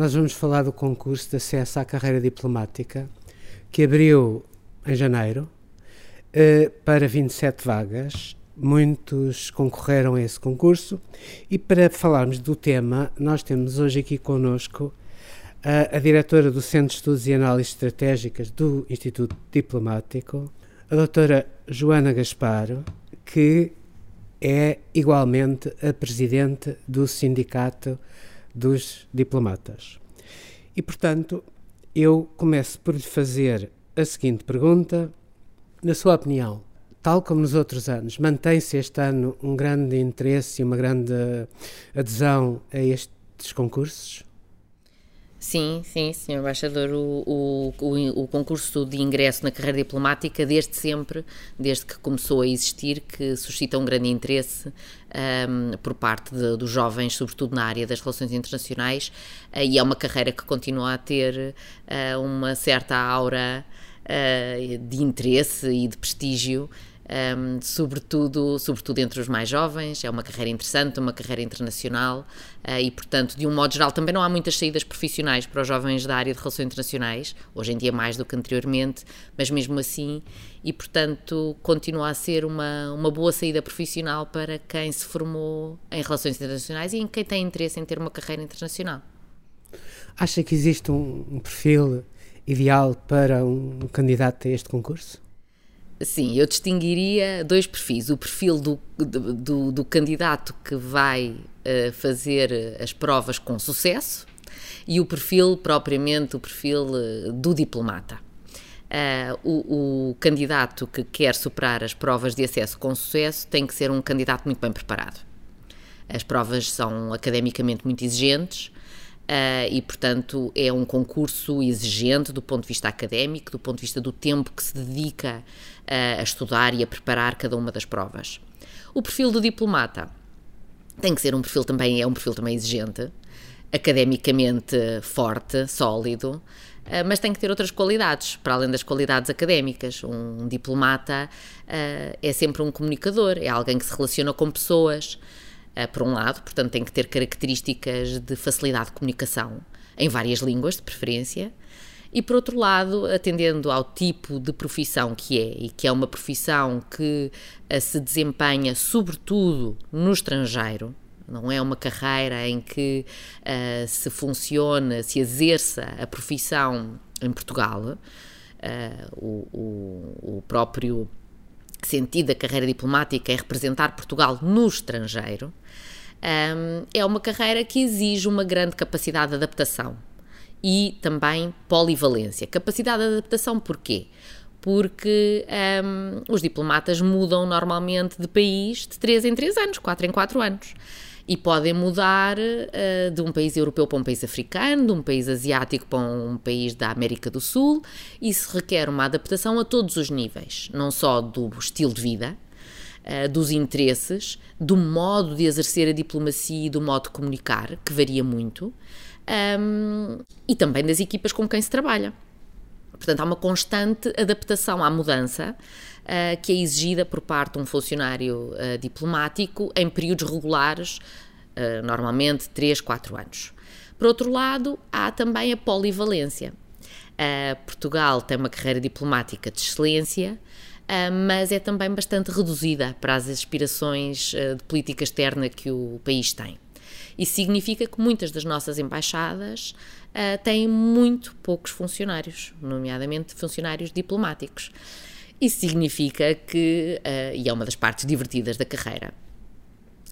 nós vamos falar do concurso de acesso à carreira diplomática que abriu em janeiro eh, para 27 vagas. Muitos concorreram a esse concurso e para falarmos do tema, nós temos hoje aqui conosco a, a diretora do Centro de Estudos e Análises Estratégicas do Instituto Diplomático, a doutora Joana Gasparo, que é igualmente a presidente do Sindicato dos Diplomatas. E, portanto, eu começo por lhe fazer a seguinte pergunta: na sua opinião, tal como nos outros anos, mantém-se este ano um grande interesse e uma grande adesão a estes concursos? Sim, sim, Sr. Embaixador, o, o, o, concurso de ingresso na carreira diplomática, desde sempre, desde que começou a existir, que suscita um grande interesse um, por parte de, dos jovens, sobretudo na área das relações internacionais, uh, e é uma carreira que continua a ter uh, uma certa aura uh, de interesse e de prestígio um, sobretudo, sobretudo entre os mais jovens. É uma carreira interessante, uma carreira internacional uh, e, portanto, de um modo geral, também não há muitas saídas profissionais para os jovens da área de relações internacionais, hoje em dia mais do que anteriormente, mas mesmo assim, e, portanto, continua a ser uma, uma boa saída profissional para quem se formou em relações internacionais e em quem tem interesse em ter uma carreira internacional. Acha que existe um, um perfil ideal para um candidato a este concurso? Sim, eu distinguiria dois perfis. O perfil do, do, do candidato que vai uh, fazer as provas com sucesso e o perfil, propriamente, o perfil uh, do diplomata. Uh, o, o, candidato que quer superar as provas de acesso com sucesso tem que ser um candidato muito bem preparado. As provas são academicamente muito exigentes, e, portanto, é um concurso exigente do ponto de vista académico, do ponto de vista do tempo que se dedica uh, a estudar e a preparar cada uma das provas. O perfil do diplomata tem que ser um perfil também, é um perfil também exigente, academicamente forte, sólido, uh, mas tem que ter outras qualidades, para além das qualidades académicas. Um, diplomata é sempre um comunicador, é alguém que se relaciona com pessoas por um lado, portanto tem que ter características de facilidade de comunicação, em várias línguas de preferência, e por outro lado, atendendo ao tipo de profissão que é, e que é uma profissão que uh, se desempenha sobretudo no estrangeiro, não é uma carreira em que uh, se funciona, se exerça a profissão em Portugal. Uh, o, o, o, próprio sentido da carreira diplomática é representar Portugal no estrangeiro, um, é uma carreira que exige uma grande capacidade de adaptação e também polivalência. Capacidade de adaptação porquê? Porque um, os diplomatas mudam normalmente de país de 3 em 3 anos, 4 em 4 anos e podem mudar uh, de um país europeu para um país africano, de um país asiático para um país da América do Sul. Isso requer uma adaptação a todos os níveis, não só do estilo de vida, uh, dos interesses, do modo de exercer a diplomacia e do modo de comunicar, que varia muito, um, e também das equipas com quem se trabalha. Portanto, há uma constante adaptação à mudança uh, que é exigida por parte de um funcionário uh, diplomático em períodos regulares, uh, normalmente 3, 4 anos. Por outro lado, há também a polivalência. Portugal tem uma carreira diplomática de excelência, mas é também bastante reduzida para as aspirações de política externa que o país tem. Isso significa que muitas das nossas embaixadas uh, têm muito poucos funcionários, nomeadamente funcionários diplomáticos. Isso significa que, uh, e é uma das partes divertidas da carreira,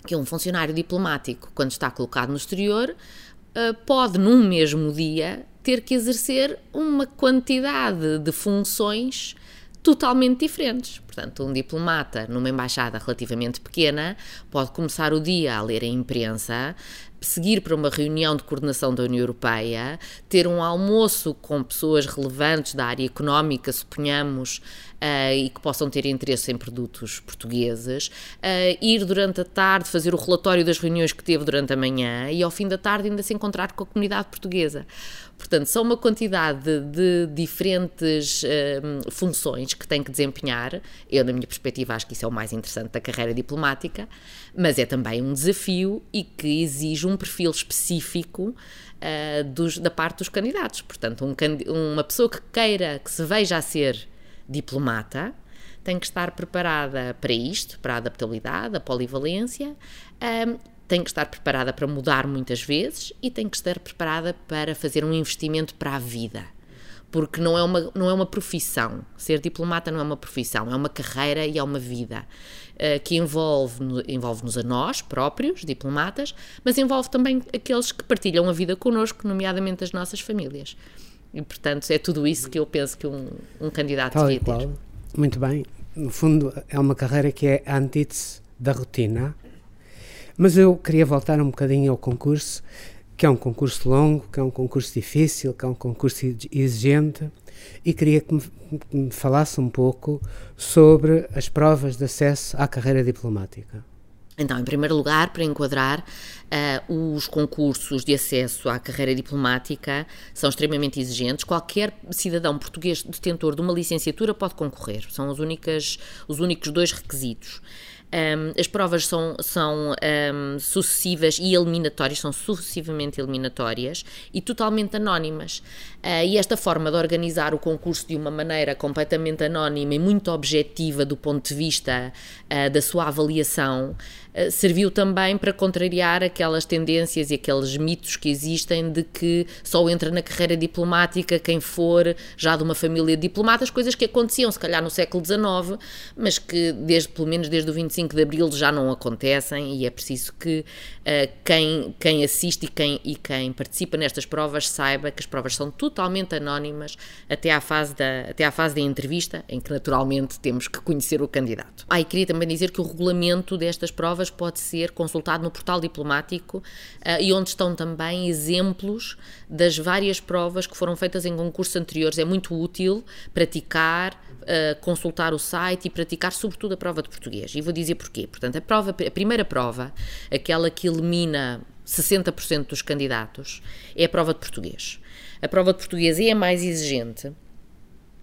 que um funcionário diplomático, quando está colocado no exterior, uh, pode, num mesmo dia, ter que exercer uma quantidade de funções totalmente diferentes. Portanto, um diplomata numa embaixada relativamente pequena pode começar o dia a ler a imprensa, seguir para uma reunião de coordenação da União Europeia, ter um almoço com pessoas relevantes da área económica, suponhamos, uh, e que possam ter interesse em produtos portugueses, uh, ir durante a tarde fazer o relatório das reuniões que teve durante a manhã e ao fim da tarde ainda se encontrar com a comunidade portuguesa. Portanto, são uma quantidade de, diferentes uh, funções que tem que desempenhar. Eu, na minha perspectiva, acho que isso é o mais interessante da carreira diplomática, mas é também um desafio e que exige um perfil específico uh, dos, da parte dos candidatos. Portanto, um, uma pessoa que queira, que se veja a ser diplomata, tem que estar preparada para isto, para a adaptabilidade, a polivalência. Um, tem que estar preparada para mudar muitas vezes e tem que estar preparada para fazer um investimento para a vida. Porque não é uma, não é uma profissão. Ser diplomata não é uma profissão, é uma carreira e é uma vida uh, que envolve, envolve-nos a nós próprios, diplomatas, mas envolve também aqueles que partilham a vida connosco, nomeadamente as nossas famílias. E, portanto, é tudo isso que eu penso que um, um candidato Tal devia ter. Muito bem. No fundo, é uma carreira que é a antítese da rotina mas eu queria voltar um bocadinho ao concurso, que é um concurso longo, que é um concurso difícil, que é um concurso exigente, e queria que me, que me falasse um pouco sobre as provas de acesso à carreira diplomática. Então, em primeiro lugar, para enquadrar, uh, os concursos de acesso à carreira diplomática são extremamente exigentes. Qualquer cidadão português detentor de uma licenciatura pode concorrer. São os, únicas, os únicos dois requisitos. Um, as provas são, são um, sucessivas e eliminatórias, são sucessivamente eliminatórias e totalmente anónimas. Uh, e esta forma de organizar o concurso de uma maneira completamente anónima e muito objetiva do ponto de vista uh, da sua avaliação uh, serviu também para contrariar aquelas tendências e aqueles mitos que existem de que só entra na carreira diplomática quem for já de uma família de diplomatas, coisas que aconteciam se calhar no século XIX, mas que desde pelo menos desde o 25 de Abril já não acontecem e é preciso que quem, quem assiste e quem, e quem participa nestas provas saiba que as provas são tudo totalmente anónimas até à fase da, até à fase da entrevista, em que naturalmente temos que conhecer o candidato. Ah, e queria também dizer que o regulamento destas provas pode ser consultado no portal diplomático uh, e onde estão também exemplos das várias provas que foram feitas em concursos anteriores. É muito útil praticar Uh, consultar o site e praticar sobretudo a prova de português. E vou dizer porquê. Portanto, a, prova, a primeira prova, aquela que elimina 60% dos candidatos, é a prova de português. A prova de português é mais exigente,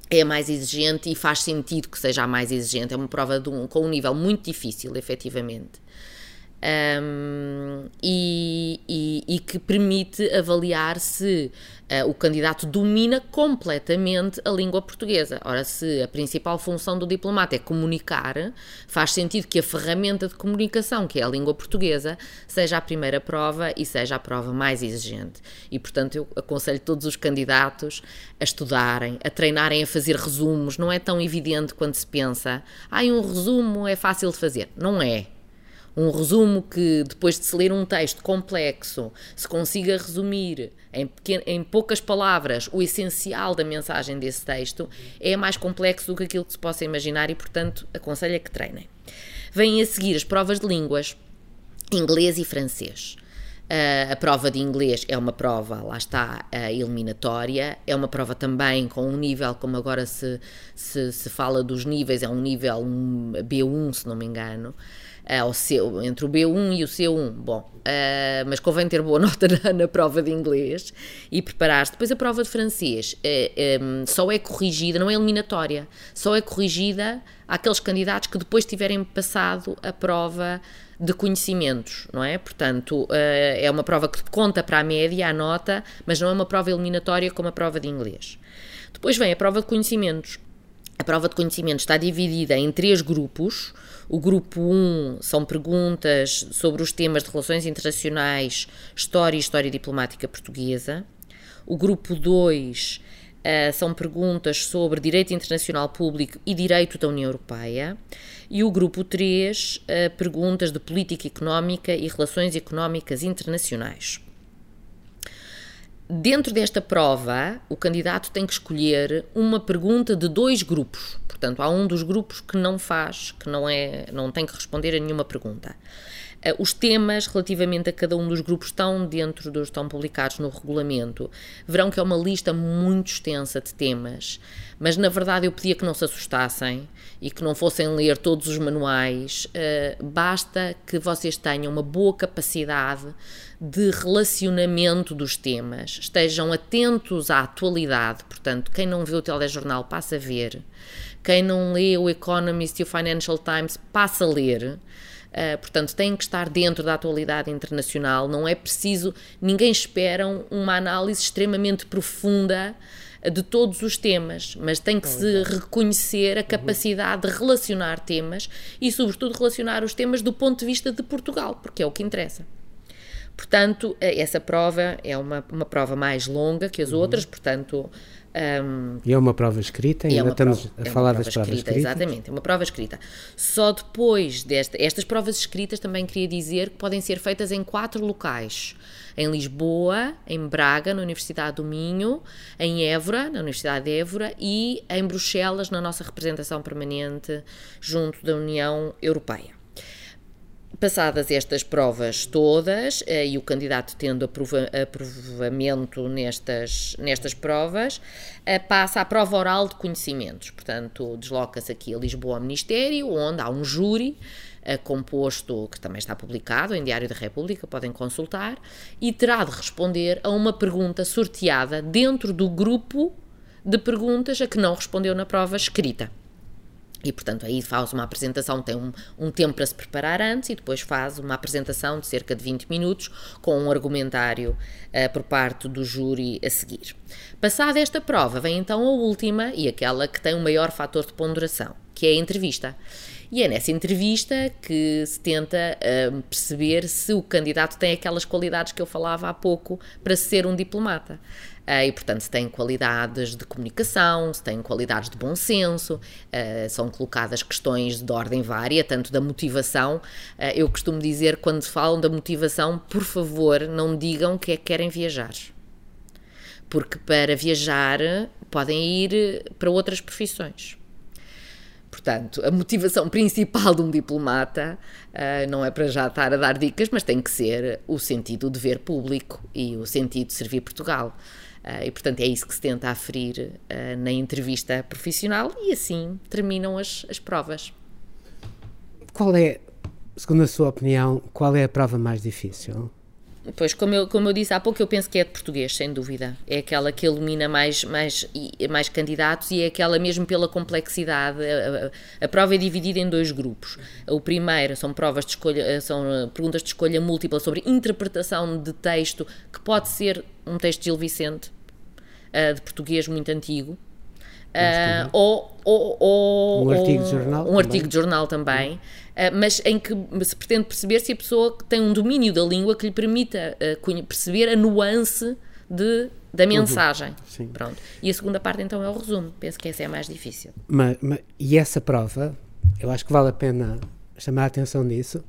é mais exigente e faz sentido que seja a mais exigente. É uma prova um, com um nível muito difícil, efetivamente um, e, e, e, que permite avaliar se uh, o candidato domina completamente a língua portuguesa. Ora, se a principal função do diplomata é comunicar, faz sentido que a ferramenta de comunicação, que é a língua portuguesa, seja a primeira prova e seja a prova mais exigente. E, portanto, eu aconselho todos os candidatos a estudarem, a treinarem a fazer resumos. Não é tão evidente quando se pensa, ah, um resumo é fácil de fazer. Não é um resumo que, depois de se ler um texto complexo, se consiga resumir em, em poucas palavras o essencial da mensagem desse texto, é mais complexo do que aquilo que se possa imaginar e, portanto, aconselho a que treinem. Vêm a seguir as provas de línguas, inglês e francês. Uh, a prova de inglês é uma prova, lá está, uh, eliminatória, é uma prova também com um nível, como agora se, se, se fala dos níveis, é um nível um B1, se não me engano, uh, C, entre o B1 e o C1. Bom, uh, mas convém ter boa nota na, na prova de inglês e preparar-se. Depois a prova de francês uh, eh, um, só é corrigida, não é eliminatória, só é corrigida àqueles candidatos que depois tiverem passado a prova de conhecimentos, não é? Portanto, é uma prova que conta para a média, a nota, mas não é uma prova eliminatória como a prova de inglês. Depois vem a prova de conhecimentos. A prova de conhecimentos está dividida em três grupos. O grupo 1 são perguntas sobre os temas de relações internacionais, história e história diplomática portuguesa. O grupo 2 uh, eh, são perguntas sobre direito internacional público e direito da União Europeia. E o grupo 3, uh, eh, perguntas de política económica e relações económicas internacionais. Dentro desta prova, o candidato tem que escolher uma pergunta de dois grupos. Portanto, há um dos grupos que não faz, que não é, não tem que responder a nenhuma pergunta. Eh, os temas relativamente a cada um dos grupos estão dentro dos estão publicados no regulamento. Verão que é uma lista muito extensa de temas, mas na verdade eu pedia que não se assustassem e que não fossem ler todos os manuais. Uh, basta que vocês tenham uma boa capacidade de relacionamento dos temas, estejam atentos à atualidade. Portanto, quem não vê o telejornal passa a ver, quem não lê o Economist e o Financial Times passa a ler. Uh, portanto, têm que estar dentro da atualidade internacional. Não é preciso, ninguém espera uma análise extremamente profunda de todos os temas, mas tem que se reconhecer a capacidade de relacionar temas e, sobretudo, relacionar os temas do ponto de vista de Portugal, porque é o que interessa. Portanto, eh, essa prova é uma, uma prova mais longa que as uhum. outras, portanto, um, e é uma prova escrita, ainda é estamos prova, a é falar das provas escrita, escritas. Exatamente, é uma prova escrita. Só depois desta, estas provas escritas também queria dizer que podem ser feitas em quatro locais. Em Lisboa, em Braga, na Universidade do Minho, em Évora, na Universidade de Évora e em Bruxelas, na nossa representação permanente junto da União Europeia. Passadas estas provas todas eh, e o candidato tendo aprova aprovamento nestas, nestas provas, eh, passa à prova oral de conhecimentos. Portanto, desloca-se aqui a Lisboa ao Ministério, onde há um júri eh, composto, que também está publicado em Diário da República, podem consultar, e terá de responder a uma pergunta sorteada dentro do grupo de perguntas a que não respondeu na prova escrita. E, portanto, aí faz uma apresentação, tem um, um, tempo para se preparar antes e depois faz uma apresentação de cerca de 20 minutos com um argumentário uh, por parte do júri a seguir. Passada esta prova, vem então a última e aquela que tem o maior fator de ponderação, que é a entrevista. E é nessa entrevista que se tenta uh, perceber se o candidato tem aquelas qualidades que eu falava há pouco para ser um diplomata. Uh, e, portanto, se tem qualidades de comunicação, se tem qualidades de bom senso, uh, são colocadas questões de ordem vária, tanto da motivação. Uh, eu costumo dizer, quando falam da motivação, por favor, não digam que é que querem viajar. Porque para viajar podem ir para outras profissões. Portanto, a motivação principal de um diplomata uh, não é para já estar a dar dicas, mas tem que ser o sentido de ver público e o sentido de servir Portugal. Uh, e, portanto, é isso que se tenta aferir uh, na entrevista profissional e assim terminam as, as provas. Qual é, segundo a sua opinião, qual é a prova mais difícil? Pois, como eu, como eu disse há pouco, eu penso que é de português, sem dúvida. É aquela que ilumina mais, mais, mais candidatos e é aquela mesmo pela complexidade. A, a, a, prova é dividida em dois grupos. O primeiro são provas de escolha, são uh, perguntas de escolha múltipla sobre interpretação de texto, que pode ser um texto de Gil Vicente, uh, de português muito antigo. Uh, ou, ou, ou, um artigo de jornal um também. artigo de jornal também. Uh, mas em que se pretende perceber se a pessoa tem um domínio da língua que lhe permita uh, perceber a nuance de, da mensagem. Uhum. pronto. E a segunda parte então é o resumo. Penso que essa é a mais difícil. Mas, mas, e essa prova eu acho que vale a pena chamar a atenção nisso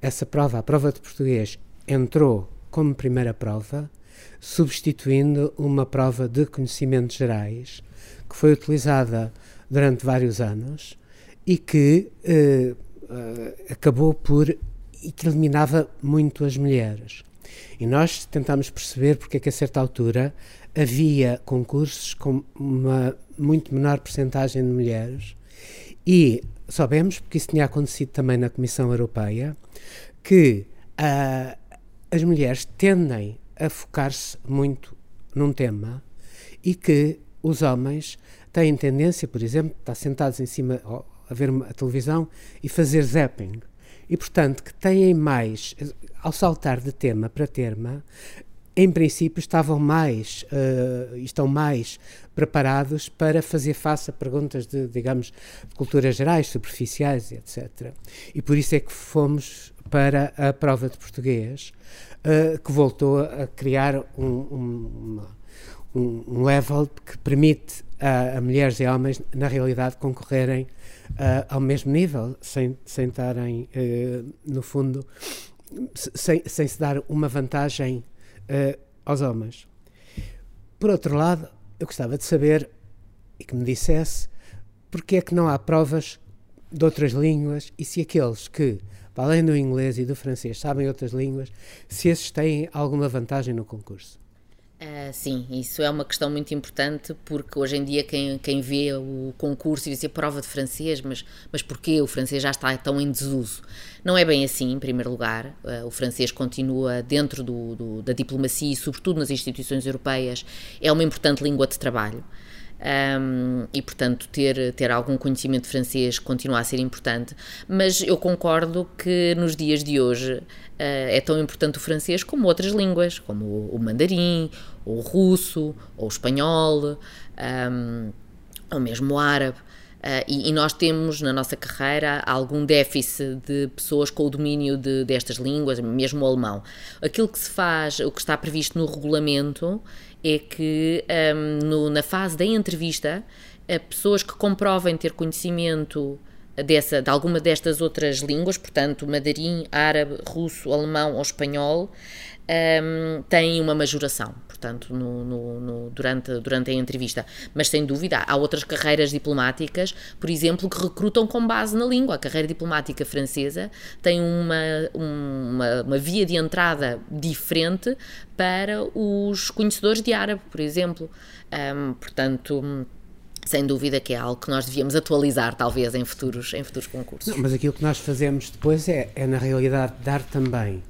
essa prova a prova de português entrou como primeira prova substituindo uma prova de conhecimentos gerais que foi utilizada durante vários anos e que eh, eh, acabou por e que eliminava muito as mulheres. E nós tentámos perceber porque é que a certa altura havia concursos com uma muito menor percentagem de mulheres e soubemos, porque isso tinha acontecido também na Comissão Europeia, que uh, as mulheres tendem a focar-se muito num tema e que os homens têm tendência, por exemplo, a estar sentados em cima a ver a televisão e fazer zapping. E, portanto, que têm mais, ao saltar de tema para tema, em princípio estavam mais, uh, estão mais preparados para fazer face a perguntas de, digamos, de culturas gerais, superficiais, etc. E por isso é que fomos para a prova de português, uh, que voltou a criar um, um, um, um level que permite a, a, mulheres e homens, na realidade, concorrerem uh, ao mesmo nível, sem, estarem, uh, no fundo, sem, sem se dar uma vantagem aos homens. Por outro lado, eu gostava de saber e que me dissesse porque é que não há provas de outras línguas e se aqueles que, além do inglês e do francês, sabem outras línguas, se esses têm alguma vantagem no concurso. Uh, sim, isso é uma questão muito importante porque hoje em dia quem, quem vê o concurso e diz prova de francês, mas, mas porquê o francês já está tão em desuso? Não é bem assim, em primeiro lugar. Uh, o francês continua dentro do, do, da diplomacia e, sobretudo nas instituições europeias, é uma importante língua de trabalho um, e, portanto, ter, ter algum conhecimento francês continua a ser importante. Mas eu concordo que nos dias de hoje uh, é tão importante o francês como outras línguas, como o, o mandarim, ou o russo, ou o espanhol, um, ou mesmo o árabe. Uh, e, e, nós temos na nossa carreira algum déficit de pessoas com o domínio de, destas línguas, mesmo o alemão. Aquilo que se faz, o que está previsto no regulamento, é que um, no, na fase da entrevista, pessoas que comprovem ter conhecimento dessa, de alguma destas outras línguas, portanto, mandarim, árabe, russo, alemão ou espanhol, um, têm uma majoração, portanto, no, no, no, durante, durante a entrevista. Mas sem dúvida, há outras carreiras diplomáticas, por exemplo, que recrutam com base na língua. A carreira diplomática francesa tem uma, uma, uma via de entrada diferente para os conhecedores de árabe, por exemplo. Um, portanto sem dúvida que é algo que nós devíamos atualizar, talvez, em futuros, em futuros concursos. Não, mas aquilo que nós fazemos depois é, é, na realidade, dar também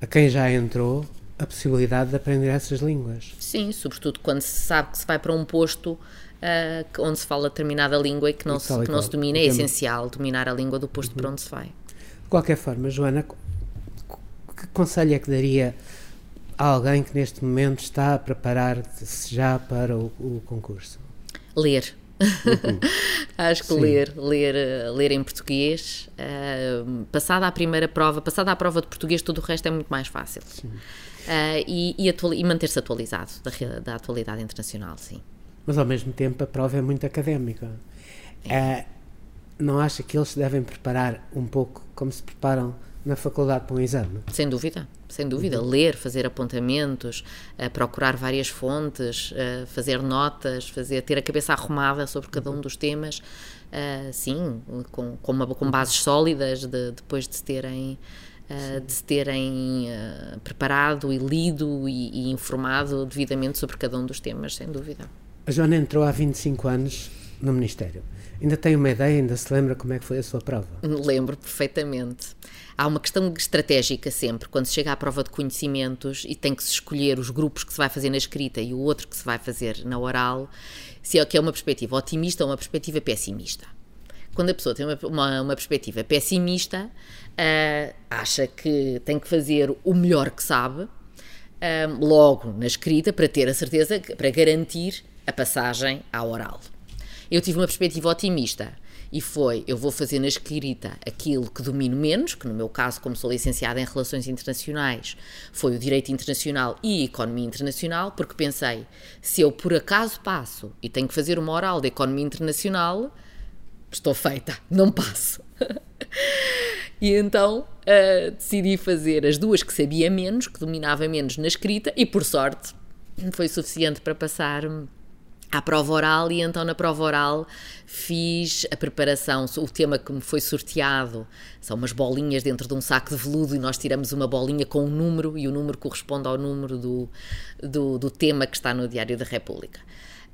a quem já entrou a possibilidade de aprender essas línguas. Sim, sobretudo quando se sabe que se vai para um posto uh, onde se fala determinada língua e que não, e se, que não se domina, é essencial dominar a língua do posto uhum. para onde se vai. De qualquer forma, Joana, que conselho é que daria a alguém que neste momento está a preparar-se já para o, o concurso? Ler. Uhum. Acho que Sim. ler, ler, ler em português, uh, passada a primeira prova, passada a prova de português, tudo o resto é muito mais fácil. Uh, e, e, e manter-se atualizado da, da, atualidade internacional, sim. Mas ao mesmo tempo a prova é muito académica. É. Uh, não acha que eles se devem preparar um pouco como se preparam na faculdade para um exame? Sem dúvida, sem dúvida. Uhum. Ler, fazer apontamentos, uh, procurar várias fontes, uh, fazer notas, fazer, ter a cabeça arrumada sobre cada um uhum. dos temas, uh, sim, com, com, uma, com bases sólidas de, depois de se terem. de se terem preparado e lido e, e informado devidamente sobre cada um dos temas, sem dúvida. A Joana entrou há 25 anos no Ministério. Ainda tem uma ideia, ainda se lembra como é que foi a sua prova? Lembro perfeitamente. Há uma questão estratégica sempre, quando se chega à prova de conhecimentos e tem que se escolher os grupos que se vai fazer na escrita e o outro que se vai fazer na oral, se é que é uma perspectiva otimista ou uma perspectiva pessimista. Quando a pessoa tem uma, uma, uma perspectiva pessimista, uh, acha que tem que fazer o melhor que sabe, uh, logo na escrita, para ter a certeza, para garantir a passagem à oral. Eu tive uma perspectiva otimista e foi: eu vou fazer na escrita aquilo que domino menos, que no meu caso, como sou licenciada em Relações Internacionais, foi o Direito Internacional e Economia Internacional, porque pensei: se eu por acaso passo e tenho que fazer uma oral de Economia Internacional, estou feita, não passo. e então uh, decidi fazer as duas que sabia menos, que dominava menos na escrita, e por sorte foi suficiente para passar à prova oral e então na prova oral fiz a preparação, o tema que me foi sorteado são umas bolinhas dentro de um saco de veludo e nós tiramos uma bolinha com um número e o número corresponde ao número do, do, do tema que está no Diário da República.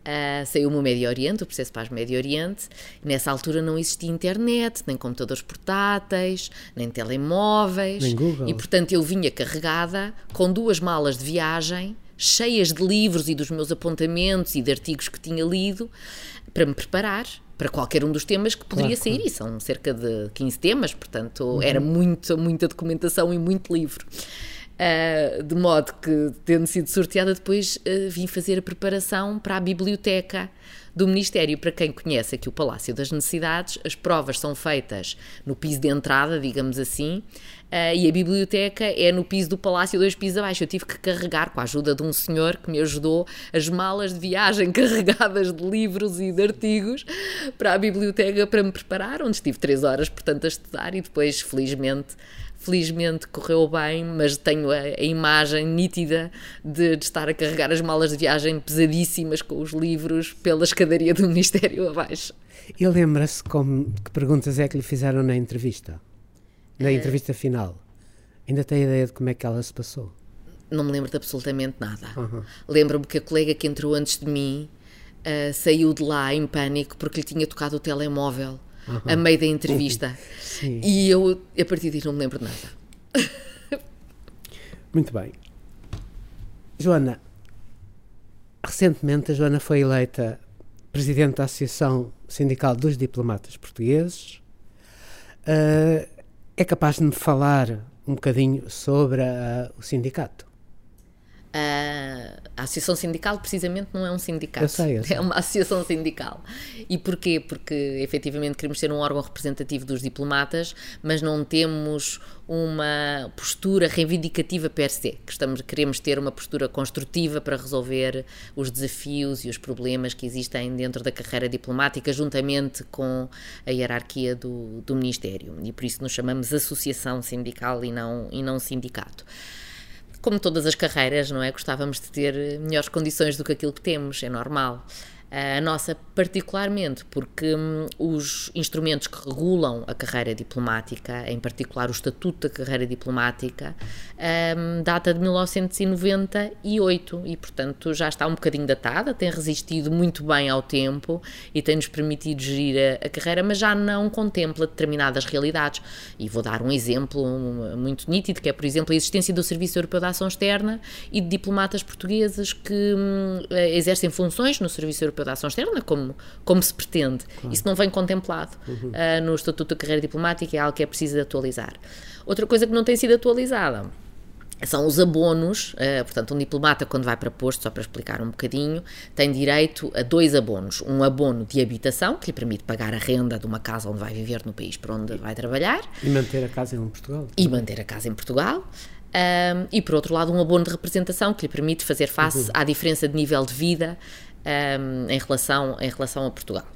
Uh, saiu-me o Médio Oriente, o processo para o Médio Oriente. Nessa altura não existia internet, nem computadores portáteis, nem telemóveis. Nem Google. E portanto eu vinha carregada com duas malas de viagem cheias de livros e dos meus apontamentos e de artigos que tinha lido para me preparar para qualquer um dos temas que poderia claro, sair, claro. e são cerca de 15 temas, portanto uhum. era muito, muita documentação e muito livro. Uh, de modo que, tendo sido sorteada, depois uh, vim fazer a preparação para a biblioteca do Ministério. Para quem conhece aqui o Palácio das Necessidades, as provas são feitas no piso de entrada, digamos assim, uh, e a biblioteca é no piso do Palácio, dois pisos abaixo. Eu tive que carregar, com a ajuda de um senhor que me ajudou, as malas de viagem carregadas de livros e de artigos para a biblioteca para me preparar, onde estive três horas, portanto, a estudar e depois, felizmente, felizmente correu bem, mas tenho a, a imagem nítida de, de, estar a carregar as malas de viagem pesadíssimas com os livros pela escadaria do Ministério abaixo. E lembra-se que perguntas é que lhe fizeram na entrevista? Na uh, entrevista final? Ainda tem ideia de como é que ela se passou? Não me lembro de absolutamente nada. Uhum. Lembro-me que a colega que entrou antes de mim uh, saiu de lá em pânico porque lhe tinha tocado o telemóvel uhum. a meio da entrevista. Sim. E eu, a partir daí, não me lembro de nada. Muito bem. Joana, recentemente a Joana foi eleita presidente da Associação Sindical dos Diplomatas Portugueses. Uh, é capaz de me falar um bocadinho sobre uh, o sindicato? A Associação Sindical, precisamente, não é um sindicato. Eu sei, eu sei. É uma associação sindical. E porquê? Porque, efetivamente, queremos ser um órgão representativo dos diplomatas, mas não temos uma postura reivindicativa per se. Que estamos, queremos ter uma postura construtiva para resolver os desafios e os problemas que existem dentro da carreira diplomática, juntamente com a hierarquia do, do Ministério. E por isso nos chamamos Associação Sindical e não, e não Sindicato como todas as carreiras, não é? Gostávamos de ter melhores condições do que aquilo que temos, é normal. A nossa, particularmente, porque hum, os instrumentos que regulam a carreira diplomática, em particular o Estatuto da Carreira Diplomática, hum, data de 1998 e, portanto, já está um bocadinho datada, tem resistido muito bem ao tempo e tem-nos permitido gerir a, carreira, mas já não contempla determinadas realidades. E vou dar um exemplo muito nítido, que é, por exemplo, a existência do Serviço Europeu de Ação Externa e de diplomatas portugueses que hum, exercem funções no Serviço Europeu da Ação Externa, como, como se pretende. Claro. Isso não vem contemplado uhum. uh, no Estatuto da Carreira Diplomática, é algo que é preciso atualizar. Outra coisa que não tem sido atualizada são os abonos, uh, portanto, um diplomata, quando vai para posto, só para explicar um bocadinho, tem direito a dois abonos. Um abono de habitação, que lhe permite pagar a renda de uma casa onde vai viver no país para onde vai trabalhar. E manter a casa em Portugal. E manter a casa em Portugal. Um, e por outro lado, um abono de representação que lhe permite fazer face uhum. à diferença de nível de vida um, em, relação, em relação a Portugal.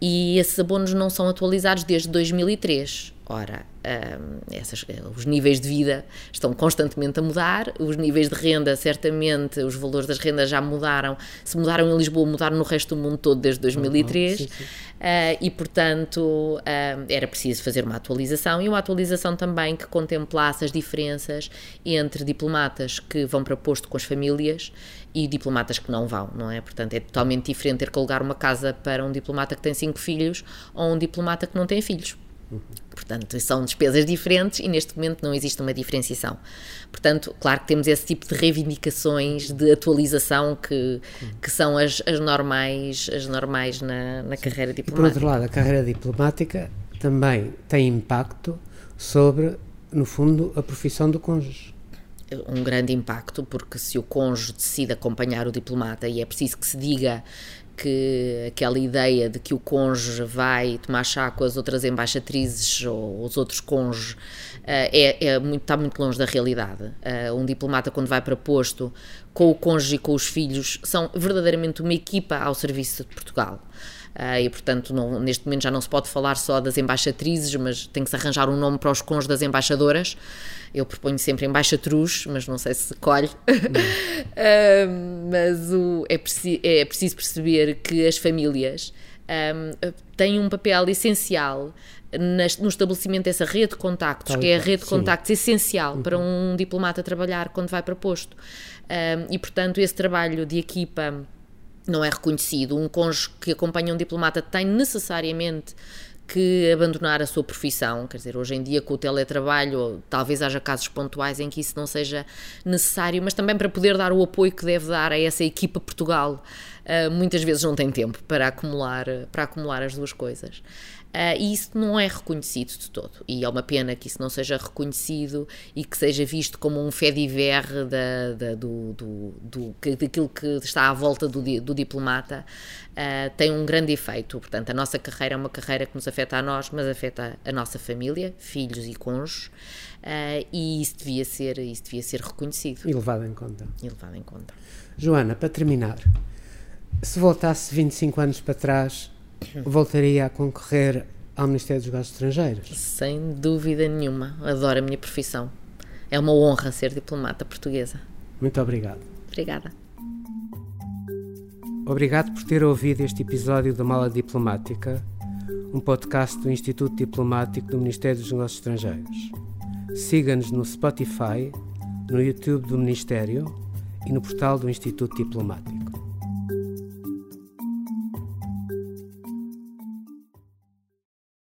E esses abonos não são atualizados desde 2003. Ora, um, essas, os níveis de vida estão constantemente a mudar, os níveis de renda, certamente, os valores das rendas já mudaram. Se mudaram em Lisboa, mudaram no resto do mundo todo desde 2003. Uhum, sim, sim. Uh, e, portanto, uh, era preciso fazer uma atualização e uma atualização também que contemplasse as diferenças entre diplomatas que vão para posto com as famílias e diplomatas que não vão, não é? Portanto, é totalmente diferente ter que alugar uma casa para um diplomata que tem cinco filhos ou um diplomata que não tem filhos. Portanto, são despesas diferentes e neste momento não existe uma diferenciação. Portanto, claro que temos esse tipo de reivindicações de atualização que, que são as, as normais, as normais na, na carreira diplomática. E por outro lado, a carreira diplomática também tem impacto sobre, no fundo, a profissão do cônjuge um grande impacto, porque se o cônjuge decide acompanhar o diplomata e é preciso que se diga que aquela ideia de que o cônjuge vai tomar chá com as outras embaixatrizes ou os outros cônjuges uh, é, é muito, está muito longe da realidade. Uh, um diplomata, quando vai para posto com o cônjuge e com os filhos, são verdadeiramente uma equipa ao serviço de Portugal. Uh, e portanto não, neste momento já não se pode falar só das embaixatrizes, mas tem que se arranjar um nome para os cônjuges das embaixadoras. Eu proponho sempre embaixatruz, mas não sei se colhe. mas o, é, preci é preciso perceber que as famílias um, têm um papel essencial no estabelecimento dessa rede de contactos, que é a rede de contactos sim. essencial uhum. para um diplomata trabalhar quando vai para posto. Um, e, portanto, esse trabalho de equipa não é reconhecido. Um cônjuge que acompanha um diplomata tem necessariamente que abandonar a sua profissão, quer dizer, hoje em dia com o teletrabalho, talvez haja casos pontuais em que isso não seja necessário, mas também para poder dar o apoio que deve dar a essa equipa Portugal, uh, muitas vezes não tem tempo para acumular, para acumular as duas coisas. Uh, e isso não é reconhecido de todo. E é uma pena que isso não seja reconhecido e que seja visto como um fé diver da, da, do, do, do, daquilo que está à volta do, do diplomata. Uh, tem um grande efeito. Portanto, a nossa carreira é uma carreira que nos afeta a nós, mas afeta a nossa família, filhos e cônjuges. Uh, e isso devia, ser, isso devia ser reconhecido. E levado em conta. E levado em conta. Joana, para terminar, se voltasse 25 anos para trás voltaria a concorrer ao Ministério dos Negócios Estrangeiros. Sem dúvida nenhuma. Adoro a minha profissão. É uma honra ser diplomata portuguesa. Muito obrigado. Obrigada. Obrigado por ter ouvido este episódio da Mala Diplomática, um podcast do Instituto Diplomático do Ministério dos Negócios Estrangeiros. Siga-nos no Spotify, no YouTube do Ministério e no portal do Instituto Diplomático.